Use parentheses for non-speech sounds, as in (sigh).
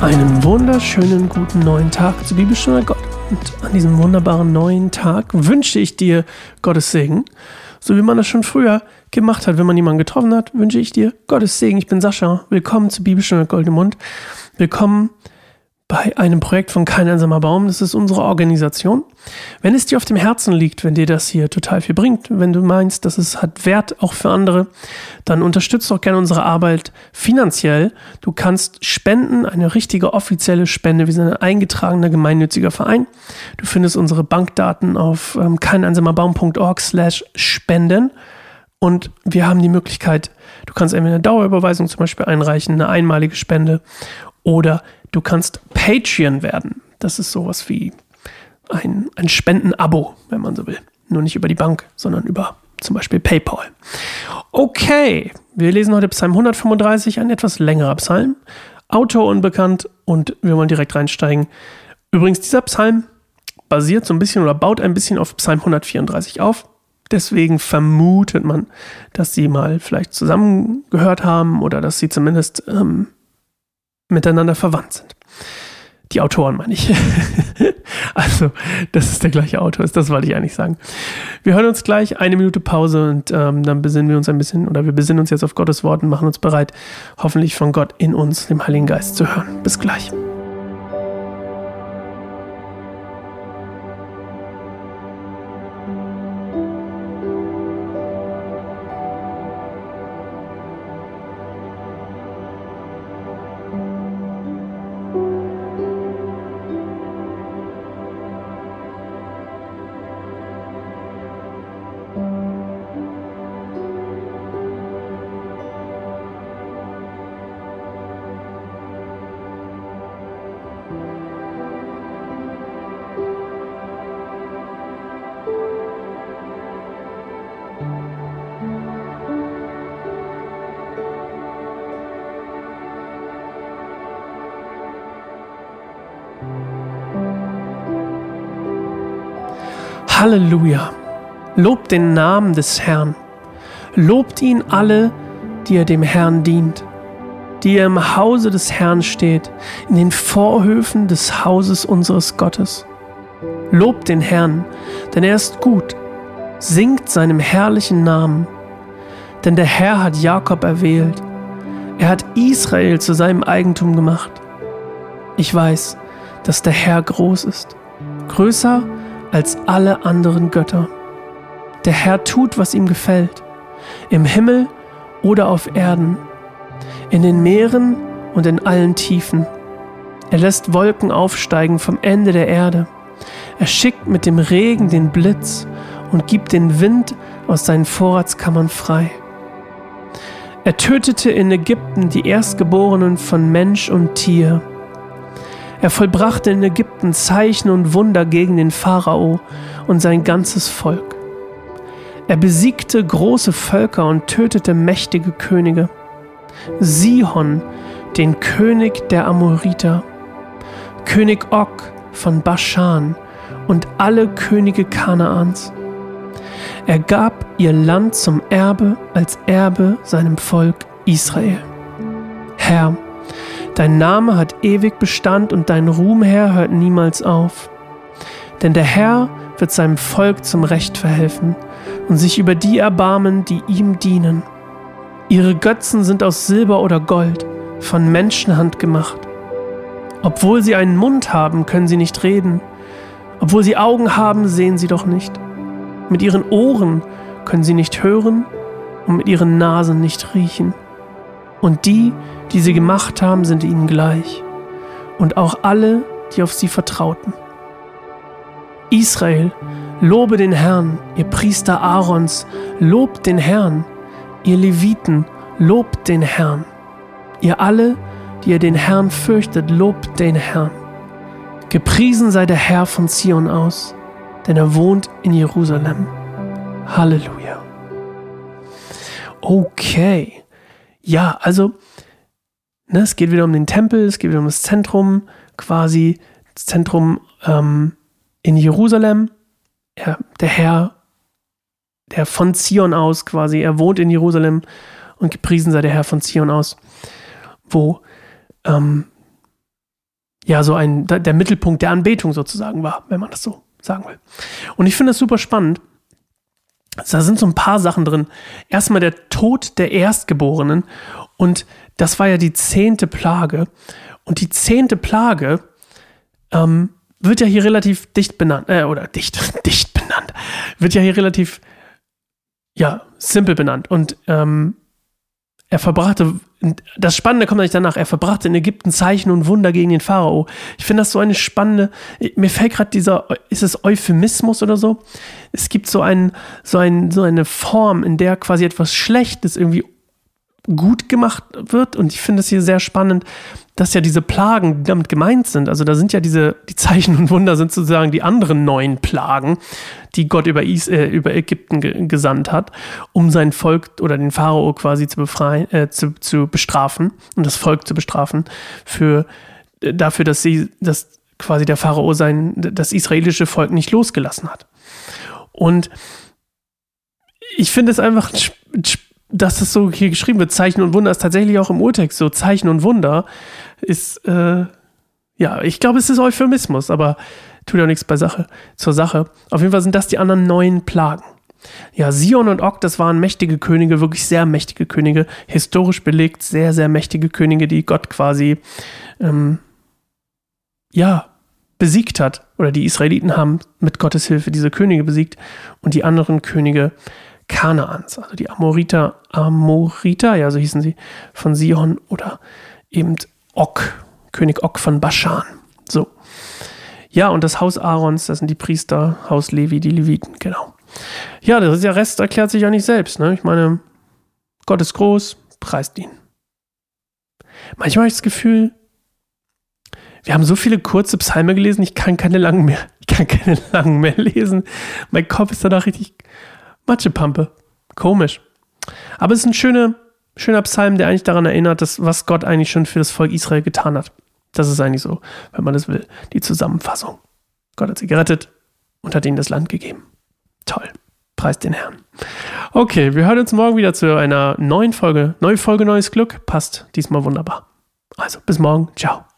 Einen wunderschönen guten neuen Tag zur Bibelstunde Gott. Und an diesem wunderbaren neuen Tag wünsche ich dir Gottes Segen. So wie man das schon früher gemacht hat, wenn man jemanden getroffen hat, wünsche ich dir Gottes Segen. Ich bin Sascha. Willkommen zur Bibelstunde Gold im Mund. Willkommen bei einem Projekt von Kein einsamer Baum. Das ist unsere Organisation. Wenn es dir auf dem Herzen liegt, wenn dir das hier total viel bringt, wenn du meinst, dass es hat Wert auch für andere, dann unterstützt doch gerne unsere Arbeit finanziell. Du kannst spenden, eine richtige offizielle Spende. Wir sind ein eingetragener gemeinnütziger Verein. Du findest unsere Bankdaten auf ähm, keineinsamerbaum.org slash spenden. Und wir haben die Möglichkeit, du kannst entweder eine Dauerüberweisung zum Beispiel einreichen, eine einmalige Spende oder du kannst Patreon werden. Das ist sowas wie ein, ein Spendenabo, wenn man so will. Nur nicht über die Bank, sondern über zum Beispiel PayPal. Okay, wir lesen heute Psalm 135, ein etwas längerer Psalm. Autor unbekannt und wir wollen direkt reinsteigen. Übrigens, dieser Psalm basiert so ein bisschen oder baut ein bisschen auf Psalm 134 auf. Deswegen vermutet man, dass sie mal vielleicht zusammengehört haben oder dass sie zumindest ähm, miteinander verwandt sind. Die Autoren meine ich. (laughs) also, dass es der gleiche Autor ist, das wollte ich eigentlich sagen. Wir hören uns gleich eine Minute Pause und ähm, dann besinnen wir uns ein bisschen, oder wir besinnen uns jetzt auf Gottes Wort und machen uns bereit, hoffentlich von Gott in uns, dem Heiligen Geist, zu hören. Bis gleich. Halleluja. Lobt den Namen des Herrn. Lobt ihn alle, die er dem Herrn dient, die er im Hause des Herrn steht, in den Vorhöfen des Hauses unseres Gottes. Lobt den Herrn, denn er ist gut. Singt seinem herrlichen Namen. Denn der Herr hat Jakob erwählt. Er hat Israel zu seinem Eigentum gemacht. Ich weiß, dass der Herr groß ist, größer als alle anderen Götter. Der Herr tut, was ihm gefällt, im Himmel oder auf Erden, in den Meeren und in allen Tiefen. Er lässt Wolken aufsteigen vom Ende der Erde. Er schickt mit dem Regen den Blitz und gibt den Wind aus seinen Vorratskammern frei. Er tötete in Ägypten die Erstgeborenen von Mensch und Tier. Er vollbrachte in Ägypten Zeichen und Wunder gegen den Pharao und sein ganzes Volk. Er besiegte große Völker und tötete mächtige Könige. Sihon, den König der Amoriter, König Og von Baschan und alle Könige Kanaans. Er gab ihr Land zum Erbe als Erbe seinem Volk Israel. Herr, Dein Name hat ewig Bestand und dein Ruhm, Herr, hört niemals auf. Denn der Herr wird seinem Volk zum Recht verhelfen und sich über die erbarmen, die ihm dienen. Ihre Götzen sind aus Silber oder Gold, von Menschenhand gemacht. Obwohl sie einen Mund haben, können sie nicht reden. Obwohl sie Augen haben, sehen sie doch nicht. Mit ihren Ohren können sie nicht hören und mit ihren Nasen nicht riechen. Und die, die sie gemacht haben, sind ihnen gleich. Und auch alle, die auf sie vertrauten. Israel, lobe den Herrn, ihr Priester Aarons, lobt den Herrn, ihr Leviten, lobt den Herrn. Ihr alle, die ihr den Herrn fürchtet, lobt den Herrn. Gepriesen sei der Herr von Zion aus, denn er wohnt in Jerusalem. Halleluja. Okay. Ja, also Ne, es geht wieder um den Tempel, es geht wieder um das Zentrum, quasi das Zentrum ähm, in Jerusalem. Ja, der Herr, der von Zion aus quasi, er wohnt in Jerusalem und gepriesen sei der Herr von Zion aus, wo ähm, ja, so ein, der Mittelpunkt der Anbetung sozusagen war, wenn man das so sagen will. Und ich finde das super spannend. Da sind so ein paar Sachen drin. Erstmal der Tod der Erstgeborenen. Und das war ja die zehnte Plage. Und die zehnte Plage ähm, wird ja hier relativ dicht benannt, äh, oder dicht, (laughs) dicht benannt, wird ja hier relativ, ja, simpel benannt. Und ähm, er verbrachte, das Spannende kommt eigentlich danach, er verbrachte in Ägypten Zeichen und Wunder gegen den Pharao. Ich finde das so eine spannende, mir fällt gerade dieser, ist es Euphemismus oder so? Es gibt so, ein, so, ein, so eine Form, in der quasi etwas Schlechtes irgendwie gut gemacht wird. Und ich finde es hier sehr spannend, dass ja diese Plagen, die damit gemeint sind, also da sind ja diese, die Zeichen und Wunder sind sozusagen die anderen neun Plagen, die Gott über, Is, äh, über Ägypten ge gesandt hat, um sein Volk oder den Pharao quasi zu befreien, äh, zu, zu bestrafen und das Volk zu bestrafen für äh, dafür, dass sie, dass quasi der Pharao sein, das israelische Volk nicht losgelassen hat. Und ich finde es einfach dass das so hier geschrieben wird, Zeichen und Wunder ist tatsächlich auch im Urtext so. Zeichen und Wunder ist, äh, ja, ich glaube, es ist Euphemismus, aber tut ja nichts bei Sache, zur Sache. Auf jeden Fall sind das die anderen neun Plagen. Ja, Sion und Og, das waren mächtige Könige, wirklich sehr mächtige Könige, historisch belegt, sehr, sehr mächtige Könige, die Gott quasi, ähm, ja, besiegt hat. Oder die Israeliten haben mit Gottes Hilfe diese Könige besiegt und die anderen Könige Kanaans, also die Amoriter, Amoriter, ja, so hießen sie, von Sion oder eben Ok, König Ok von Baschan. So. Ja, und das Haus Aarons, das sind die Priester, Haus Levi, die Leviten, genau. Ja, der Rest erklärt sich ja nicht selbst. Ne? Ich meine, Gott ist groß, preist ihn. Manchmal habe ich das Gefühl, wir haben so viele kurze Psalme gelesen, ich kann keine langen mehr. (laughs) Ich kann keine langen mehr lesen. Mein Kopf ist danach richtig Matschepampe. Komisch. Aber es ist ein schöner, schöner Psalm, der eigentlich daran erinnert, dass, was Gott eigentlich schon für das Volk Israel getan hat. Das ist eigentlich so, wenn man das will, die Zusammenfassung. Gott hat sie gerettet und hat ihnen das Land gegeben. Toll. Preist den Herrn. Okay, wir hören uns morgen wieder zu einer neuen Folge. Neue Folge, neues Glück. Passt diesmal wunderbar. Also, bis morgen. Ciao.